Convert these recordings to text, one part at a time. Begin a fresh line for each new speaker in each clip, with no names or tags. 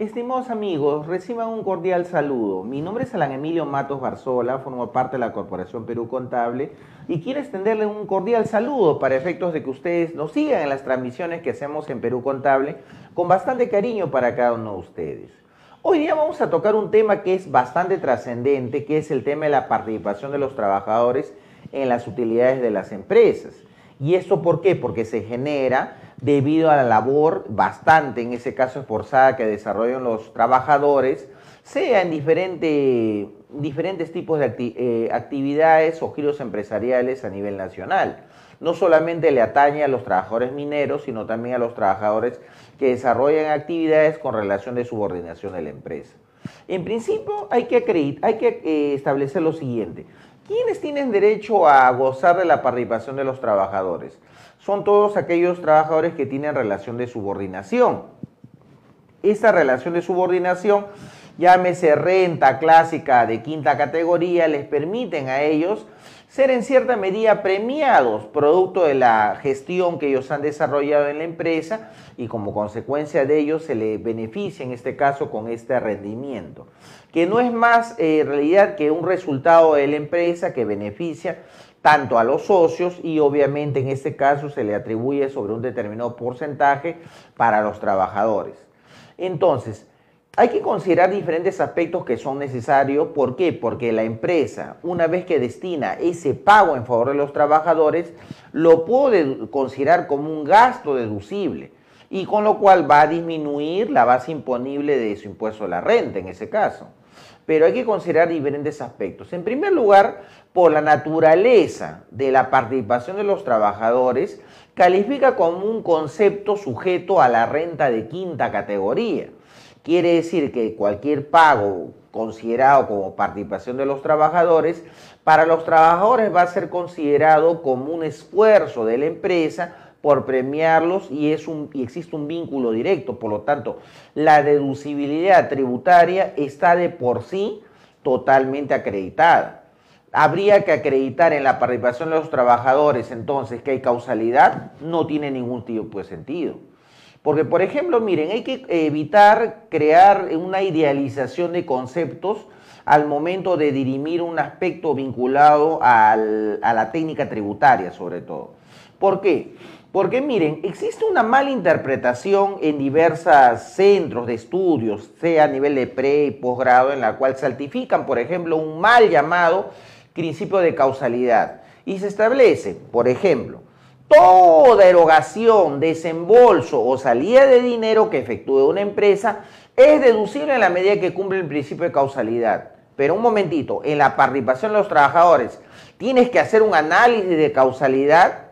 Estimados amigos, reciban un cordial saludo. Mi nombre es Alan Emilio Matos Barzola, formo parte de la Corporación Perú Contable y quiero extenderle un cordial saludo para efectos de que ustedes nos sigan en las transmisiones que hacemos en Perú Contable con bastante cariño para cada uno de ustedes. Hoy día vamos a tocar un tema que es bastante trascendente, que es el tema de la participación de los trabajadores en las utilidades de las empresas. ¿Y esto por qué? Porque se genera debido a la labor bastante, en ese caso esforzada, que desarrollan los trabajadores, sea en diferentes tipos de eh, actividades o giros empresariales a nivel nacional. No solamente le atañe a los trabajadores mineros, sino también a los trabajadores que desarrollan actividades con relación de subordinación de la empresa. En principio hay que, hay que eh, establecer lo siguiente. ¿Quiénes tienen derecho a gozar de la participación de los trabajadores? Son todos aquellos trabajadores que tienen relación de subordinación. Esa relación de subordinación, llámese renta clásica de quinta categoría, les permiten a ellos ser en cierta medida premiados producto de la gestión que ellos han desarrollado en la empresa y como consecuencia de ello se les beneficia en este caso con este rendimiento, que no es más eh, realidad que un resultado de la empresa que beneficia tanto a los socios y obviamente en este caso se le atribuye sobre un determinado porcentaje para los trabajadores. Entonces, hay que considerar diferentes aspectos que son necesarios. ¿Por qué? Porque la empresa, una vez que destina ese pago en favor de los trabajadores, lo puede considerar como un gasto deducible y con lo cual va a disminuir la base imponible de su impuesto a la renta en ese caso. Pero hay que considerar diferentes aspectos. En primer lugar, por la naturaleza de la participación de los trabajadores, califica como un concepto sujeto a la renta de quinta categoría. Quiere decir que cualquier pago considerado como participación de los trabajadores, para los trabajadores va a ser considerado como un esfuerzo de la empresa por premiarlos y, es un, y existe un vínculo directo. Por lo tanto, la deducibilidad tributaria está de por sí totalmente acreditada. Habría que acreditar en la participación de los trabajadores entonces que hay causalidad, no tiene ningún tipo de sentido. Porque, por ejemplo, miren, hay que evitar crear una idealización de conceptos al momento de dirimir un aspecto vinculado a la técnica tributaria, sobre todo. ¿Por qué? Porque miren, existe una mala interpretación en diversos centros de estudios, sea a nivel de pre y posgrado, en la cual certifican, por ejemplo, un mal llamado principio de causalidad. Y se establece, por ejemplo, toda erogación, desembolso o salida de dinero que efectúe una empresa es deducible en la medida que cumple el principio de causalidad. Pero un momentito, en la participación de los trabajadores, tienes que hacer un análisis de causalidad.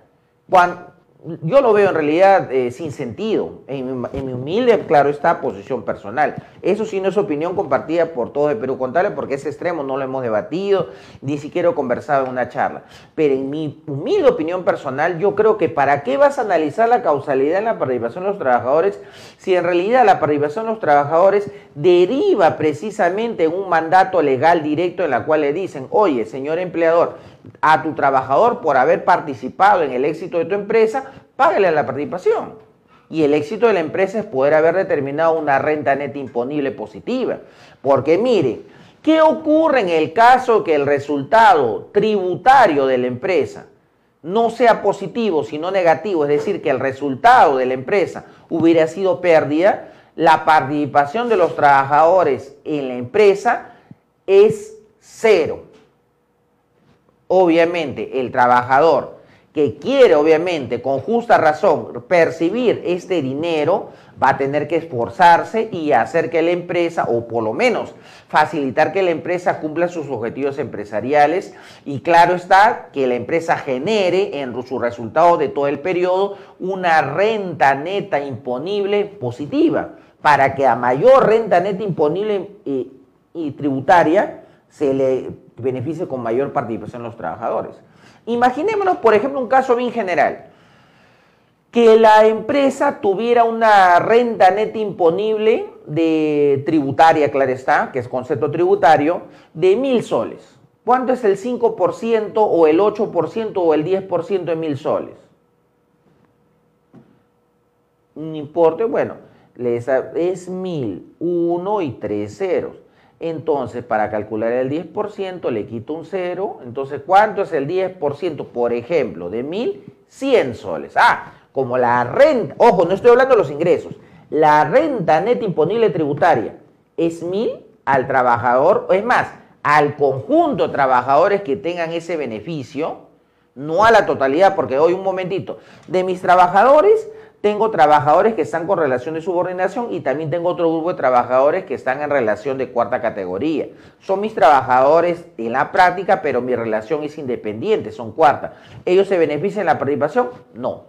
Yo lo veo en realidad eh, sin sentido, en, mi humilde, claro está, posición personal. Eso sí no es opinión compartida por todos de Perú Contable, porque ese extremo no lo hemos debatido, ni siquiera he conversado en una charla. Pero en mi humilde opinión personal, yo creo que para qué vas a analizar la causalidad en la participación de los trabajadores, si en realidad la participación de los trabajadores deriva precisamente en un mandato legal directo en la cual le dicen, oye, señor empleador, a tu trabajador por haber participado en el éxito de tu empresa, págale la participación. Y el éxito de la empresa es poder haber determinado una renta neta imponible positiva. Porque mire, ¿qué ocurre en el caso que el resultado tributario de la empresa no sea positivo, sino negativo? Es decir, que el resultado de la empresa hubiera sido pérdida, la participación de los trabajadores en la empresa es cero obviamente el trabajador que quiere obviamente con justa razón percibir este dinero va a tener que esforzarse y hacer que la empresa, o por lo menos facilitar que la empresa cumpla sus objetivos empresariales y claro está que la empresa genere en su resultado de todo el periodo una renta neta imponible positiva para que a mayor renta neta imponible y, y tributaria se le beneficie con mayor participación los trabajadores. Imaginémonos, por ejemplo, un caso bien general. Que la empresa tuviera una renta neta imponible de tributaria, claro está, que es concepto tributario, de mil soles. ¿Cuánto es el 5% o el 8% o el 10% de mil soles? Un importe, bueno, es 1000, 1 y 3 ceros. Entonces, para calcular el 10%, le quito un cero. Entonces, ¿cuánto es el 10%, por ejemplo, de 1000? 100 soles. Ah, como la renta, ojo, no estoy hablando de los ingresos. La renta neta imponible tributaria es 1000 al trabajador, o es más, al conjunto de trabajadores que tengan ese beneficio, no a la totalidad, porque hoy un momentito, de mis trabajadores, tengo trabajadores que están con relación de subordinación y también tengo otro grupo de trabajadores que están en relación de cuarta categoría. Son mis trabajadores en la práctica, pero mi relación es independiente, son cuarta. ¿Ellos se benefician de la participación? No.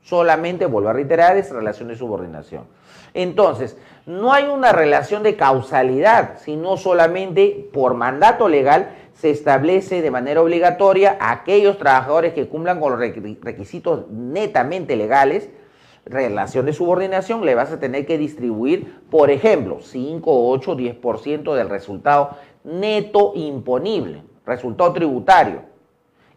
Solamente, vuelvo a reiterar, es relación de subordinación. Entonces, no hay una relación de causalidad, sino solamente por mandato legal se establece de manera obligatoria a aquellos trabajadores que cumplan con los requisitos netamente legales, relación de subordinación, le vas a tener que distribuir, por ejemplo, 5, 8, 10% del resultado neto imponible, resultado tributario,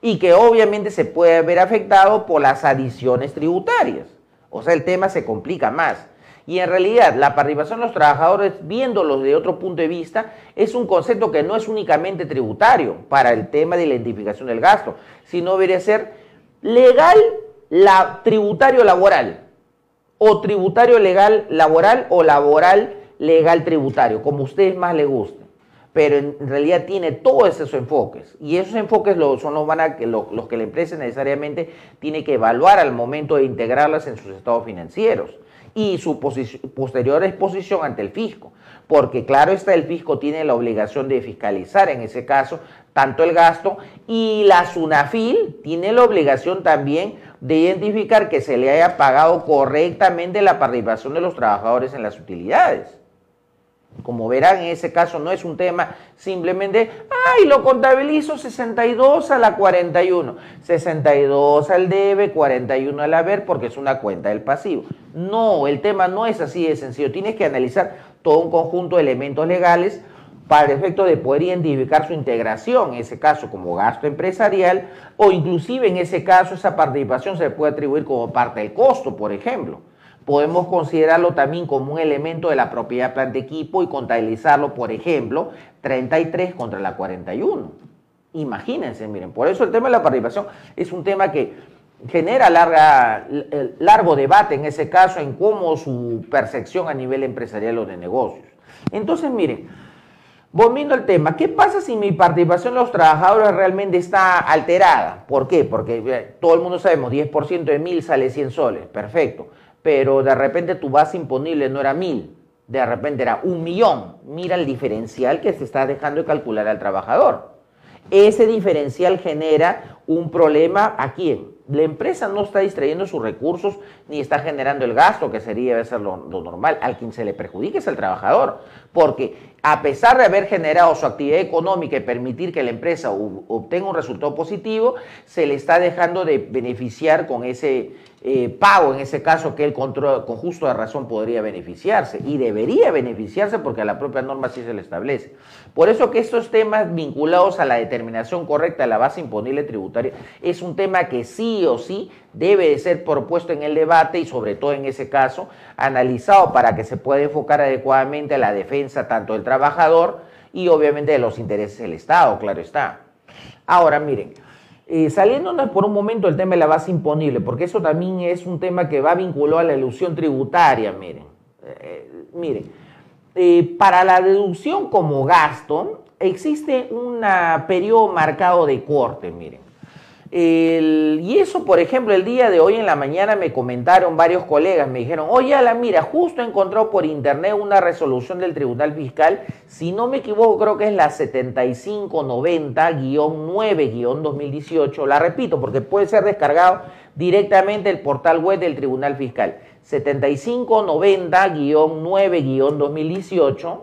y que obviamente se puede ver afectado por las adiciones tributarias. O sea, el tema se complica más. Y en realidad, la participación de los trabajadores, viéndolos de otro punto de vista, es un concepto que no es únicamente tributario para el tema de la identificación del gasto, sino debería ser legal, la, tributario laboral, o tributario legal laboral o laboral legal tributario, como a ustedes más les guste. Pero en realidad tiene todos esos enfoques. Y esos enfoques son los, van a, los que la empresa necesariamente tiene que evaluar al momento de integrarlas en sus estados financieros y su posterior exposición ante el fisco. Porque claro está, el fisco tiene la obligación de fiscalizar en ese caso tanto el gasto y la SUNAFIL tiene la obligación también de identificar que se le haya pagado correctamente la participación de los trabajadores en las utilidades. Como verán, en ese caso no es un tema simplemente, ay, lo contabilizo 62 a la 41, 62 al debe, 41 al haber, porque es una cuenta del pasivo. No, el tema no es así de sencillo. Tienes que analizar todo un conjunto de elementos legales para el efecto de poder identificar su integración, en ese caso como gasto empresarial, o inclusive en ese caso esa participación se puede atribuir como parte del costo, por ejemplo podemos considerarlo también como un elemento de la propiedad plan de equipo y contabilizarlo, por ejemplo, 33 contra la 41. Imagínense, miren, por eso el tema de la participación es un tema que genera largo debate en ese caso en cómo su percepción a nivel empresarial o de negocios. Entonces, miren, volviendo al tema, ¿qué pasa si mi participación de los trabajadores realmente está alterada? ¿Por qué? Porque eh, todo el mundo sabemos, 10% de mil sale 100 soles, perfecto pero de repente tu base imponible no era mil, de repente era un millón. Mira el diferencial que se está dejando de calcular al trabajador. Ese diferencial genera un problema a quién? La empresa no está distrayendo sus recursos ni está generando el gasto, que sería debe ser lo, normal. Al quien se le perjudique es el trabajador, porque a pesar de haber generado su actividad económica y permitir que la empresa obtenga un resultado positivo, se le está dejando de beneficiar con ese eh, pago, en ese caso que él con justo de razón podría beneficiarse y debería beneficiarse porque a la propia norma sí se le establece. Por eso que estos temas vinculados a la determinación correcta de la base imponible tributaria es un tema que sí o sí debe de ser propuesto en el debate y sobre todo en ese caso analizado para que se pueda enfocar adecuadamente a la defensa tanto del trabajador y obviamente de los intereses del Estado, claro está. Ahora miren, eh, saliéndonos por un momento el tema de la base imponible, porque eso también es un tema que va vinculado a la ilusión tributaria, miren. Eh, miren, eh, para la deducción como gasto existe un periodo marcado de corte, miren y eso, por ejemplo, el día de hoy en la mañana me comentaron varios colegas, me dijeron, oye, Ala, mira, justo he encontrado por internet una resolución del Tribunal Fiscal, si no me equivoco, creo que es la 7590-9-2018, la repito porque puede ser descargado directamente el portal web del Tribunal Fiscal, 7590-9-2018,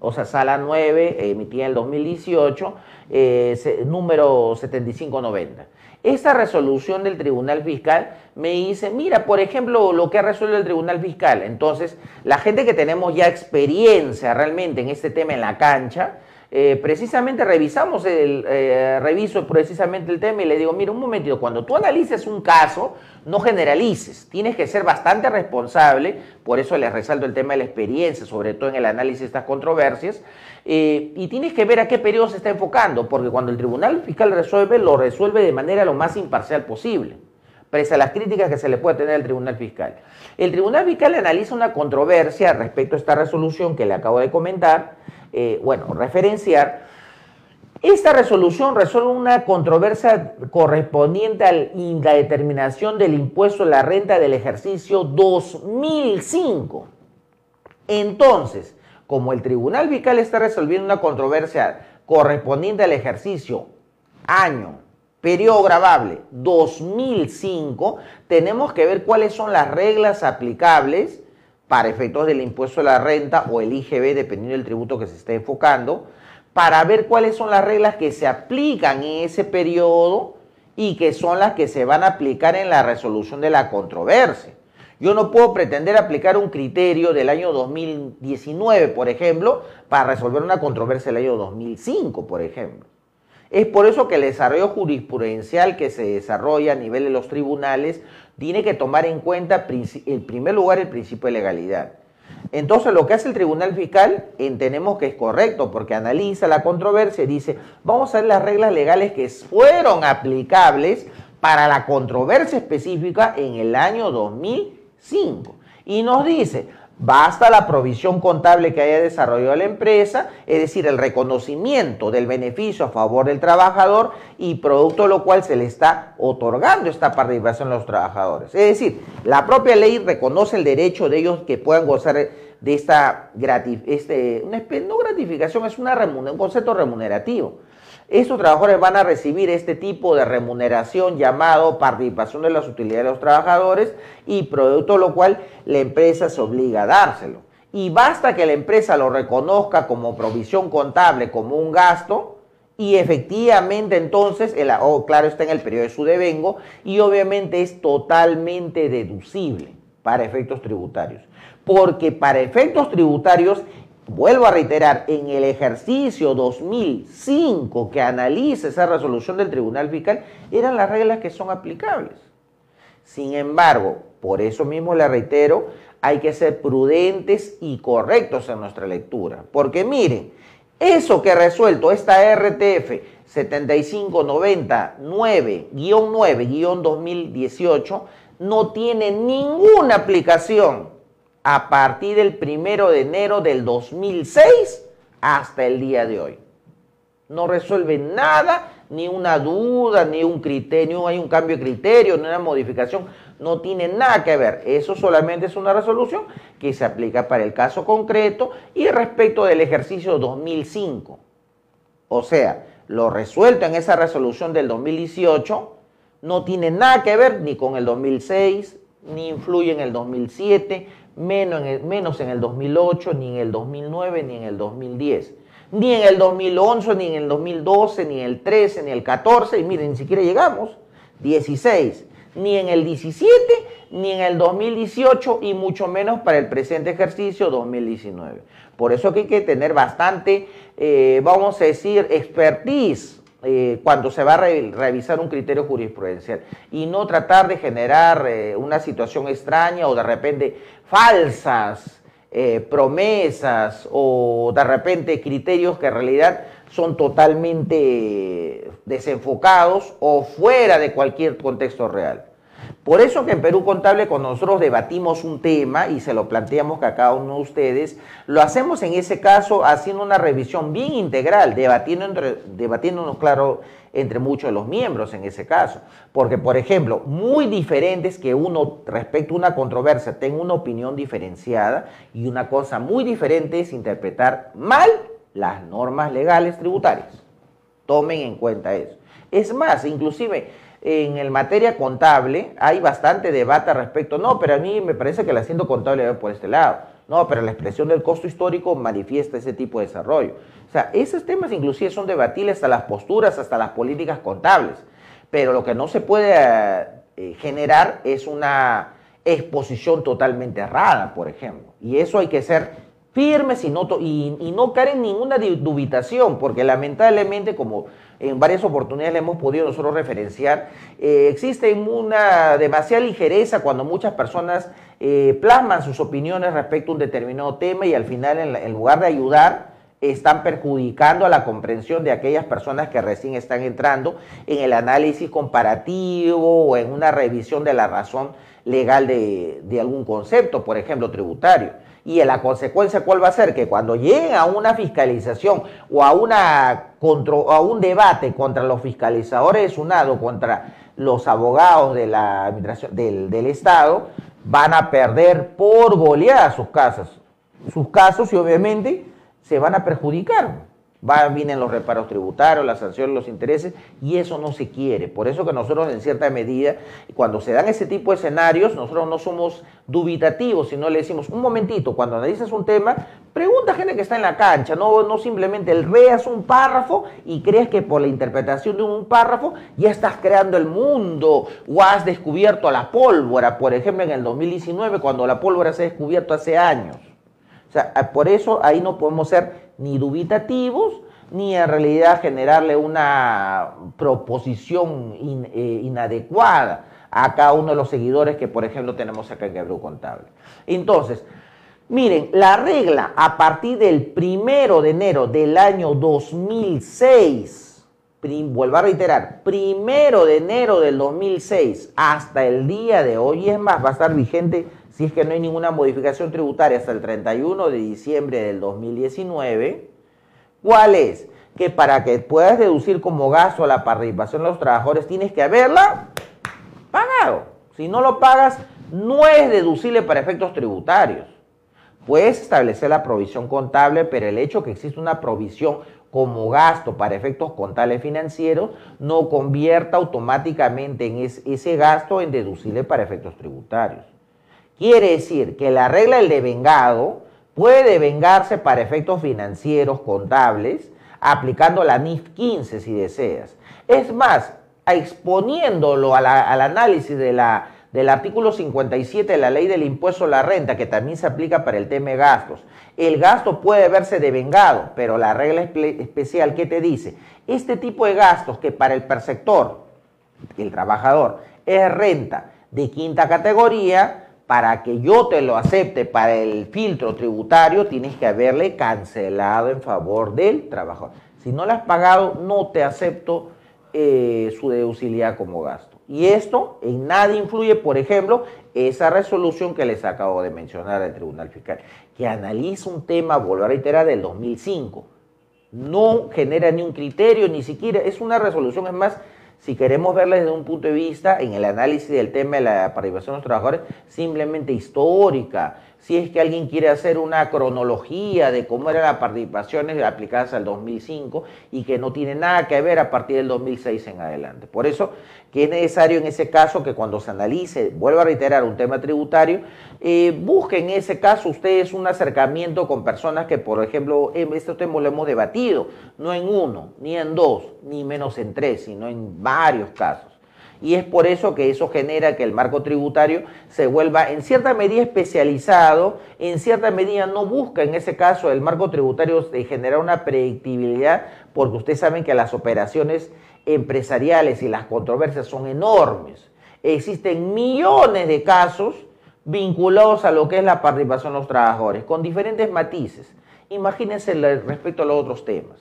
o sea, sala 9, emitida en el 2018, eh, número 7590. Esta resolución del Tribunal Fiscal me dice, mira, por ejemplo, lo que ha resuelto el Tribunal Fiscal. Entonces, la gente que tenemos ya experiencia realmente en este tema en la cancha, eh, precisamente revisamos el, eh, reviso precisamente el tema y le digo, mira, un momentito, cuando tú analices un caso, no generalices, tienes que ser bastante responsable, por eso les resalto el tema de la experiencia, sobre todo en el análisis de estas controversias, eh, y tienes que ver a qué periodo se está enfocando, porque cuando el Tribunal Fiscal resuelve, lo resuelve de manera lo más imparcial posible, pese a las críticas que se le puede tener al Tribunal Fiscal. El Tribunal Fiscal analiza una controversia respecto a esta resolución que le acabo de comentar, eh, bueno, referenciar, esta resolución resuelve una controversia correspondiente a la determinación del impuesto a la renta del ejercicio 2005. Entonces, como el Tribunal Fiscal está resolviendo una controversia correspondiente al ejercicio año, periodo grabable 2005, tenemos que ver cuáles son las reglas aplicables para efectos del impuesto a la renta o el IGB, dependiendo del tributo que se esté enfocando, para ver cuáles son las reglas que se aplican en ese periodo y que son las que se van a aplicar en la resolución de la controversia. Yo no puedo pretender aplicar un criterio del año 2019, por ejemplo, para resolver una controversia del año 2005, por ejemplo. Es por eso que el desarrollo jurisprudencial que se desarrolla a nivel de los tribunales tiene que tomar en cuenta, en primer lugar, el principio de legalidad. Entonces, lo que hace el Tribunal Fiscal entendemos que es correcto porque analiza la controversia y dice, vamos a ver las reglas legales que fueron aplicables para la controversia específica en el año 2005. Y nos dice, Basta la provisión contable que haya desarrollado la empresa, es decir, el reconocimiento del beneficio a favor del trabajador y producto de lo cual se le está otorgando esta participación a los trabajadores. Es decir, la propia ley reconoce el derecho de ellos que puedan gozar de esta este, no gratificación, es una un concepto remunerativo estos trabajadores van a recibir este tipo de remuneración llamado participación de las utilidades de los trabajadores y producto lo cual la empresa se obliga a dárselo. Y basta que la empresa lo reconozca como provisión contable, como un gasto, y efectivamente entonces, el, oh, claro, está en el periodo de su devengo y obviamente es totalmente deducible para efectos tributarios. Porque para efectos tributarios vuelvo a reiterar, en el ejercicio 2005 que analiza esa resolución del Tribunal Fiscal, eran las reglas que son aplicables. Sin embargo, por eso mismo le reitero, hay que ser prudentes y correctos en nuestra lectura. Porque miren, eso que ha resuelto esta RTF 7599-9-2018 no tiene ninguna aplicación a partir del primero de enero del 2006 hasta el día de hoy. No resuelve nada, ni una duda, ni un criterio, hay un cambio de criterio, ni una modificación, no tiene nada que ver. Eso solamente es una resolución que se aplica para el caso concreto y respecto del ejercicio 2005. O sea, lo resuelto en esa resolución del 2018 no tiene nada que ver ni con el 2006, ni influye en el 2007, menos en, el, menos en el 2008, ni en el 2009, ni en el 2010. Ni en el 2011, ni en el 2012, ni en el 13, ni el 14, y miren, ni siquiera llegamos. 16, ni en el 17, ni en el 2018, y mucho menos para el presente ejercicio 2019. Por eso que hay que tener bastante, eh, vamos a decir, expertise eh, cuando se va a revisar un criterio jurisprudencial y no tratar de generar eh, una situación extraña o de repente falsas eh, promesas o de repente criterios que en realidad son totalmente desenfocados o fuera de cualquier contexto real. Por eso que en Perú Contable cuando nosotros debatimos un tema y se lo planteamos a cada uno de ustedes, lo hacemos en ese caso haciendo una revisión bien integral, debatiendo entre, debatiéndonos, claro, entre muchos de los miembros en ese caso. Porque, por ejemplo, muy diferente es que uno respecto a una controversia tenga una opinión diferenciada y una cosa muy diferente es interpretar mal las normas legales tributarias. Tomen en cuenta eso. Es más, inclusive en el materia contable hay bastante debate respecto, no, pero a mí me parece que el asiento contable va por este lado. No, pero la expresión del costo histórico manifiesta ese tipo de desarrollo. O sea, esos temas inclusive son debatibles hasta las posturas, hasta las políticas contables. Pero lo que no se puede eh, generar es una exposición totalmente errada, por ejemplo. Y eso hay que ser firmes y no, y, no caer en ninguna dubitación, porque lamentablemente, como en varias oportunidades le hemos podido nosotros referenciar, eh, existe una demasiada ligereza cuando muchas personas eh, plasman sus opiniones respecto a un determinado tema y al final, en, lugar de ayudar, están perjudicando a la comprensión de aquellas personas que recién están entrando en el análisis comparativo o en una revisión de la razón legal de, de algún concepto, por ejemplo, tributario. Y la consecuencia, ¿cuál va a ser? Que cuando lleguen a una fiscalización o a, una, a un debate contra los fiscalizadores de SUNADO, contra los abogados de la administración, del, del Estado, van a perder por goleada sus casas, sus casos y obviamente se van a perjudicar vienen los reparos tributarios, las sanciones, los intereses, y eso no se quiere. Por eso que nosotros, en cierta medida, cuando se dan ese tipo de escenarios, nosotros no somos dubitativos, sino le decimos, un momentito, cuando analizas un tema, pregunta a gente que está en la cancha, no, no simplemente leas un párrafo y crees que por la interpretación de un párrafo ya estás creando el mundo o has descubierto la pólvora, por ejemplo, en el 2019, cuando la pólvora se ha descubierto hace años. O sea, por eso ahí no podemos ser ni dubitativos, ni en realidad generarle una proposición eh, inadecuada a cada uno de los seguidores que, por ejemplo, tenemos acá en Quebrú Contable. Entonces, miren, la regla a partir del primero de enero del año 2006, vuelvo a reiterar, primero de enero del 2006 hasta el día de hoy, es más, va a estar vigente si es que no hay ninguna modificación tributaria hasta el 31 de diciembre del 2019, ¿cuál es? Que para que puedas deducir como gasto la participación de los trabajadores tienes que haberla pagado. Si no lo pagas, no es deducible para efectos tributarios. Puedes establecer la provisión contable, pero el hecho que existe una provisión como gasto para efectos contables financieros no convierta automáticamente en ese gasto en deducible para efectos tributarios. Quiere decir que la regla del devengado puede vengarse para efectos financieros contables aplicando la NIF 15 si deseas. Es más, exponiéndolo al análisis de la, del artículo 57 de la ley del impuesto a la renta, que también se aplica para el tema de gastos. El gasto puede verse devengado, pero la regla especial que te dice, este tipo de gastos que para el perceptor, el trabajador, es renta de quinta categoría, para que yo te lo acepte para el filtro tributario, tienes que haberle cancelado en favor del trabajador. Si no le has pagado, no te acepto eh, su deducibilidad como gasto. Y esto en nada influye, por ejemplo, esa resolución que les acabo de mencionar del Tribunal Fiscal, que analiza un tema, vuelvo a reiterar, del 2005. No genera ni un criterio, ni siquiera, es una resolución, es más, si queremos verla desde un punto de vista en el análisis del tema de la participación de los trabajadores, simplemente histórica, si es que alguien quiere hacer una cronología de cómo eran las participaciones aplicadas al 2005 y que no tiene nada que ver a partir del 2006 en adelante. Por eso que es necesario en ese caso que cuando se analice, vuelvo a reiterar, un tema tributario, eh, busquen en ese caso ustedes un acercamiento con personas que, por ejemplo, este tema lo hemos debatido, no en uno, ni en dos, ni menos en tres, sino en varios casos. Y es por eso que eso genera que el marco tributario se vuelva en cierta medida especializado, en cierta medida no busca en ese caso el marco tributario generar una predictibilidad, porque ustedes saben que las operaciones empresariales y las controversias son enormes. Existen millones de casos vinculados a lo que es la participación de los trabajadores, con diferentes matices. Imagínense respecto a los otros temas.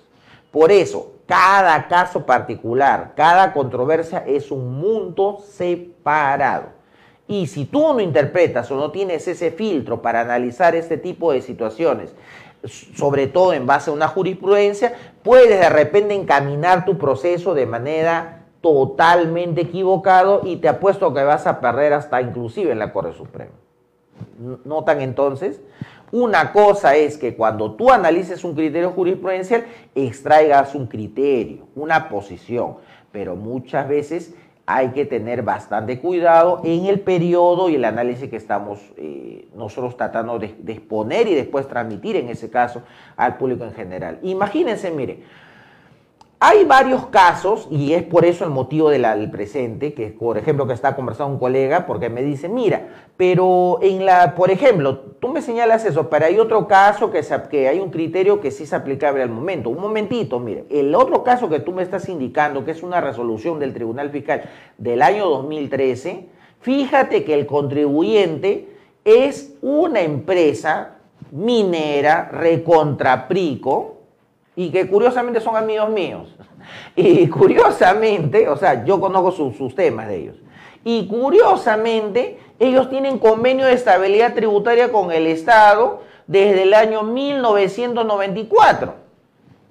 Por eso, cada caso particular, cada controversia es un mundo separado. Y si tú no interpretas o no tienes ese filtro para analizar este tipo de situaciones, sobre todo en base a una jurisprudencia, puedes de repente encaminar tu proceso de manera totalmente equivocado y te apuesto que vas a perder hasta inclusive en la Corte Suprema. ¿Notan entonces? Una cosa es que cuando tú analices un criterio jurisprudencial, extraigas un criterio, una posición, pero muchas veces hay que tener bastante cuidado en el periodo y el análisis que estamos eh, nosotros tratando de, de, exponer y después transmitir en ese caso al público en general. Imagínense, mire, hay varios casos, y es por eso el motivo del presente, que por ejemplo que está conversando un colega, porque me dice, mira, pero en la, por ejemplo, tú me señalas eso, pero hay otro caso que, que hay un criterio que sí es aplicable al momento. Un momentito, mire, el otro caso que tú me estás indicando, que es una resolución del Tribunal Fiscal del año 2013, fíjate que el contribuyente es una empresa minera recontraprico, y que curiosamente son amigos míos. Y curiosamente, o sea, yo conozco sus, temas de ellos. Y curiosamente, ellos tienen convenio de estabilidad tributaria con el Estado desde el año 1994.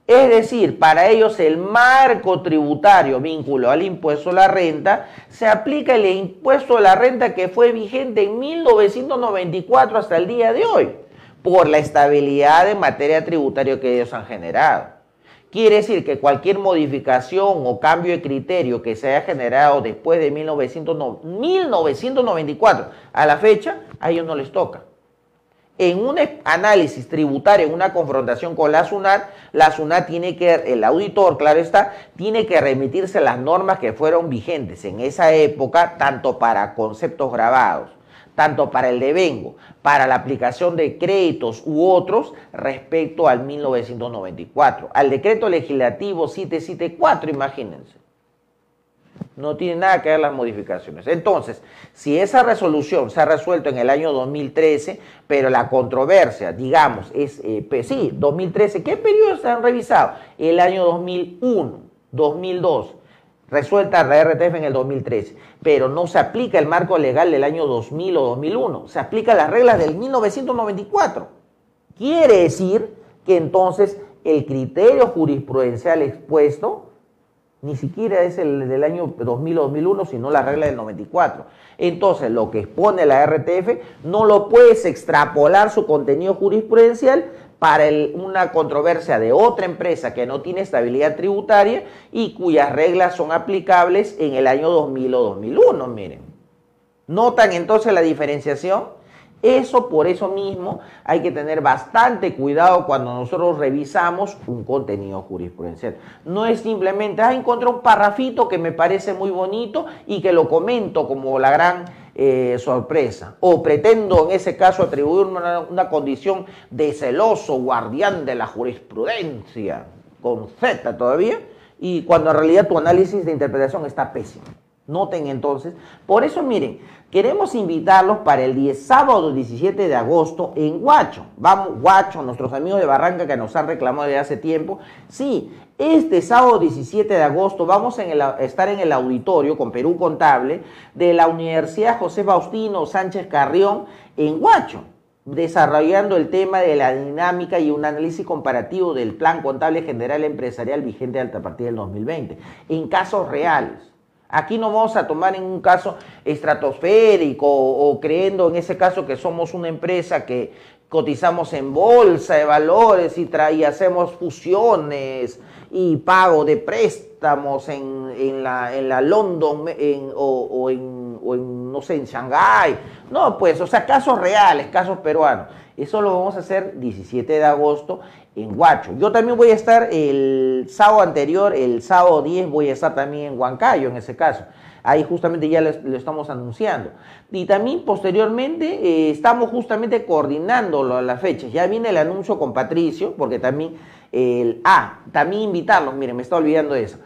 Es decir, para ellos el marco tributario vínculo al impuesto a la renta se aplica el impuesto a la renta que fue vigente en 1994 hasta el día de hoy por la estabilidad en materia tributaria que ellos han generado. Quiere decir que cualquier modificación o cambio de criterio que se haya generado después de 1994 a la fecha, a ellos no les toca. En un análisis tributario, en una confrontación con la SUNAT, la SUNAT tiene que, el auditor, claro está, tiene que remitirse las normas que fueron vigentes en esa época, tanto para conceptos grabados tanto para el devengo, para la aplicación de créditos u otros respecto al 1994, al decreto legislativo 774, imagínense. No tiene nada que ver las modificaciones. Entonces, si esa resolución se ha resuelto en el año 2013, pero la controversia, digamos, es, eh, sí, 2013, ¿qué periodos se han revisado? El año 2001, 2002, resuelta la RTF en el 2013, pero no se aplica el marco legal del año 2000 o 2001, se aplica las reglas del 1994. Quiere decir que entonces el criterio jurisprudencial expuesto ni siquiera es el del año 2000 o 2001, sino la regla del 94. Entonces, lo que expone la RTF no lo puedes extrapolar su contenido jurisprudencial para una controversia de otra empresa que no tiene estabilidad tributaria y cuyas reglas son aplicables en el año 2000 o 2001, miren. ¿Notan entonces la diferenciación? Eso por eso mismo hay que tener bastante cuidado cuando nosotros revisamos un contenido jurisprudencial. No es simplemente, ah, encontré un parrafito que me parece muy bonito y que lo comento como la gran eh, sorpresa. O pretendo en ese caso atribuirme una, una condición de celoso guardián de la jurisprudencia, con Z todavía, y cuando en realidad tu análisis de interpretación está pésimo. Noten entonces, por eso miren, queremos invitarlos para el 10, sábado 17 de agosto en Huacho. Vamos, Huacho, nuestros amigos de Barranca que nos han reclamado desde hace tiempo. Sí, este sábado 17 de agosto vamos a estar en el auditorio con Perú Contable de la Universidad José Faustino Sánchez Carrión en Huacho, desarrollando el tema de la dinámica y un análisis comparativo del Plan Contable General Empresarial vigente a partir del 2020, en casos reales. Aquí no vamos a tomar en un caso estratosférico o, creyendo en ese caso que somos una empresa que cotizamos en bolsa de valores y, y hacemos fusiones y pago de préstamos en, la, en la, London o, en, o, en, no sé, en Shanghái. No, pues, o sea, casos reales, casos peruanos. Eso lo vamos a hacer 17 de agosto en Huacho. Yo también voy a estar el sábado anterior, el sábado 10, voy a estar también en Huancayo en ese caso. Ahí justamente ya lo, estamos anunciando. Y también posteriormente eh, estamos justamente coordinando las fechas. Ya viene el anuncio con Patricio, porque también el... Ah, también invitarlos, miren, me está olvidando eso.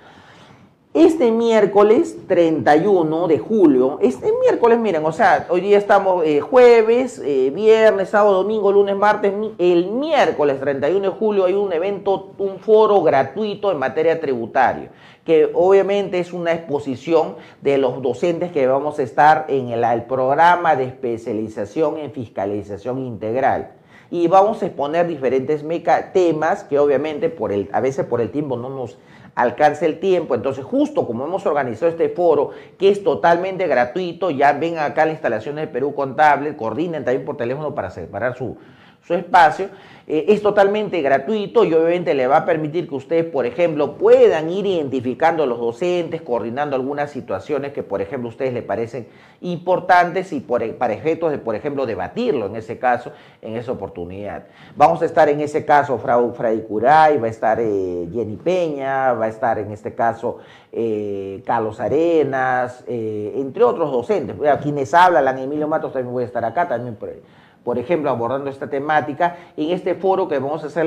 Este miércoles 31 de julio, este miércoles, miren, o sea, hoy día estamos eh, jueves, eh, viernes, sábado, domingo, lunes, martes, el miércoles 31 de julio hay un evento, un foro gratuito en materia tributaria, que obviamente es una exposición de los docentes que vamos a estar en el, programa de especialización en fiscalización integral. Y vamos a exponer diferentes temas que obviamente por el, a veces por el tiempo no nos alcance el tiempo. Entonces, justo como hemos organizado este foro, que es totalmente gratuito, ya ven acá la instalación de Perú Contable, coordinen también por teléfono para separar su, su espacio. Eh, es totalmente gratuito y obviamente le va a permitir que ustedes, por ejemplo, puedan ir identificando a los docentes, coordinando algunas situaciones que, por ejemplo, a ustedes les parecen importantes y por, para efectos de, por ejemplo, debatirlo en ese caso, en esa oportunidad. Vamos a estar en ese caso Frau Fray Curay, va a estar eh, Jenny Peña, va a estar en este caso eh, Carlos Arenas, entre otros docentes. A quienes hablan, Emilio Matos también voy a estar acá, también por ahí por ejemplo, abordando esta temática en este foro que vamos a hacer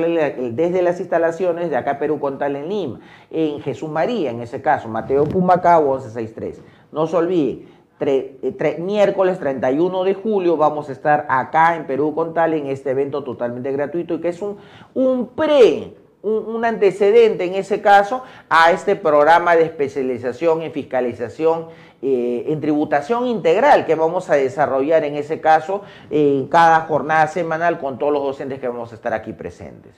desde las instalaciones de acá Perú Contal en Lima, en Jesús María, en ese caso, Mateo Pumacao 1163. No se olvide, eh, miércoles 31 de julio vamos a estar acá en Perú Contal en este evento totalmente gratuito y que es un, un pre un, antecedente en ese caso a este programa de especialización en fiscalización eh, en tributación integral que vamos a desarrollar en ese caso en cada jornada semanal con todos los docentes que vamos a estar aquí presentes.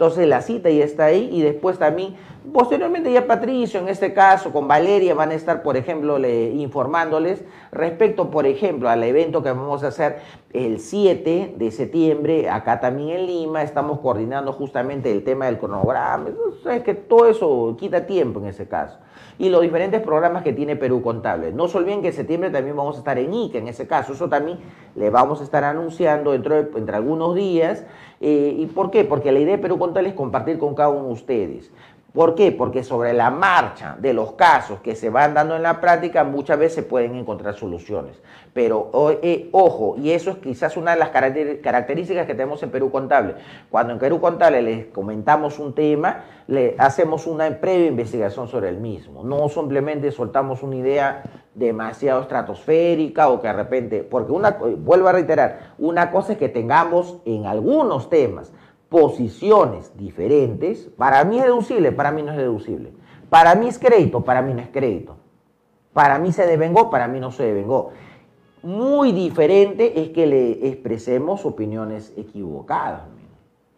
Entonces la cita ya está ahí y después también, posteriormente ya Patricio, en este caso con Valeria, van a estar, por ejemplo, informándoles respecto, por ejemplo, al evento que vamos a hacer el 7 de septiembre, acá también en Lima, estamos coordinando justamente el tema del cronograma, es que todo eso quita tiempo en ese caso. Y los diferentes programas que tiene Perú Contable. No se olviden que en septiembre también vamos a estar en ICA, en ese caso, eso también le vamos a estar anunciando dentro de, entre algunos días. Eh, ¿Y por qué? Porque la idea de Perú Contable es compartir con cada uno de ustedes. ¿Por qué? Porque sobre la marcha de los casos que se van dando en la práctica muchas veces se pueden encontrar soluciones. Pero eh, ojo, y eso es quizás una de las características que tenemos en Perú Contable. Cuando en Perú Contable les comentamos un tema, le hacemos una previa investigación sobre el mismo. No simplemente soltamos una idea demasiado estratosférica o que de repente, porque una, vuelvo a reiterar, una cosa es que tengamos en algunos temas posiciones diferentes, para mí es deducible, para mí no es deducible. Para mí es crédito, para mí no es crédito. Para mí se devengó, para mí no se devengó. Muy diferente es que le expresemos opiniones equivocadas.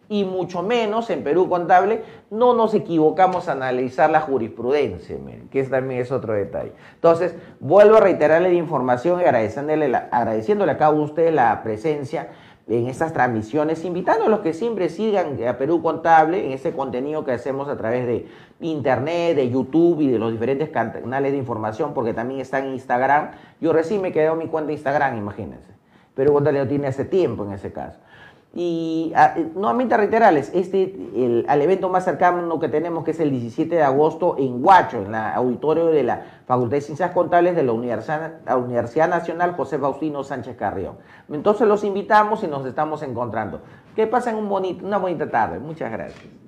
Y mucho menos en Perú Contable no nos equivocamos a analizar la jurisprudencia, que también es otro detalle. Entonces, vuelvo a reiterarle la información y agradeciéndole, agradeciéndole a cada uno de ustedes la presencia en estas transmisiones, invitando a los que siempre sigan a Perú Contable en ese contenido que hacemos a través de internet, de YouTube y de los diferentes canales de información, porque también está en Instagram. Yo recién me quedé mi cuenta de Instagram, imagínense. Perú Contable lo tiene hace tiempo en ese caso. Y ah, eh, nuevamente reiterarles, este, el, al evento más cercano que tenemos, que es el 17 de agosto en Huacho, en el auditorio de la Facultad de Ciencias Contables de la Universidad, la Universidad Nacional José Faustino Sánchez Carrión. Entonces los invitamos y nos estamos encontrando. Que pasen un bonito, una bonita tarde. Muchas gracias.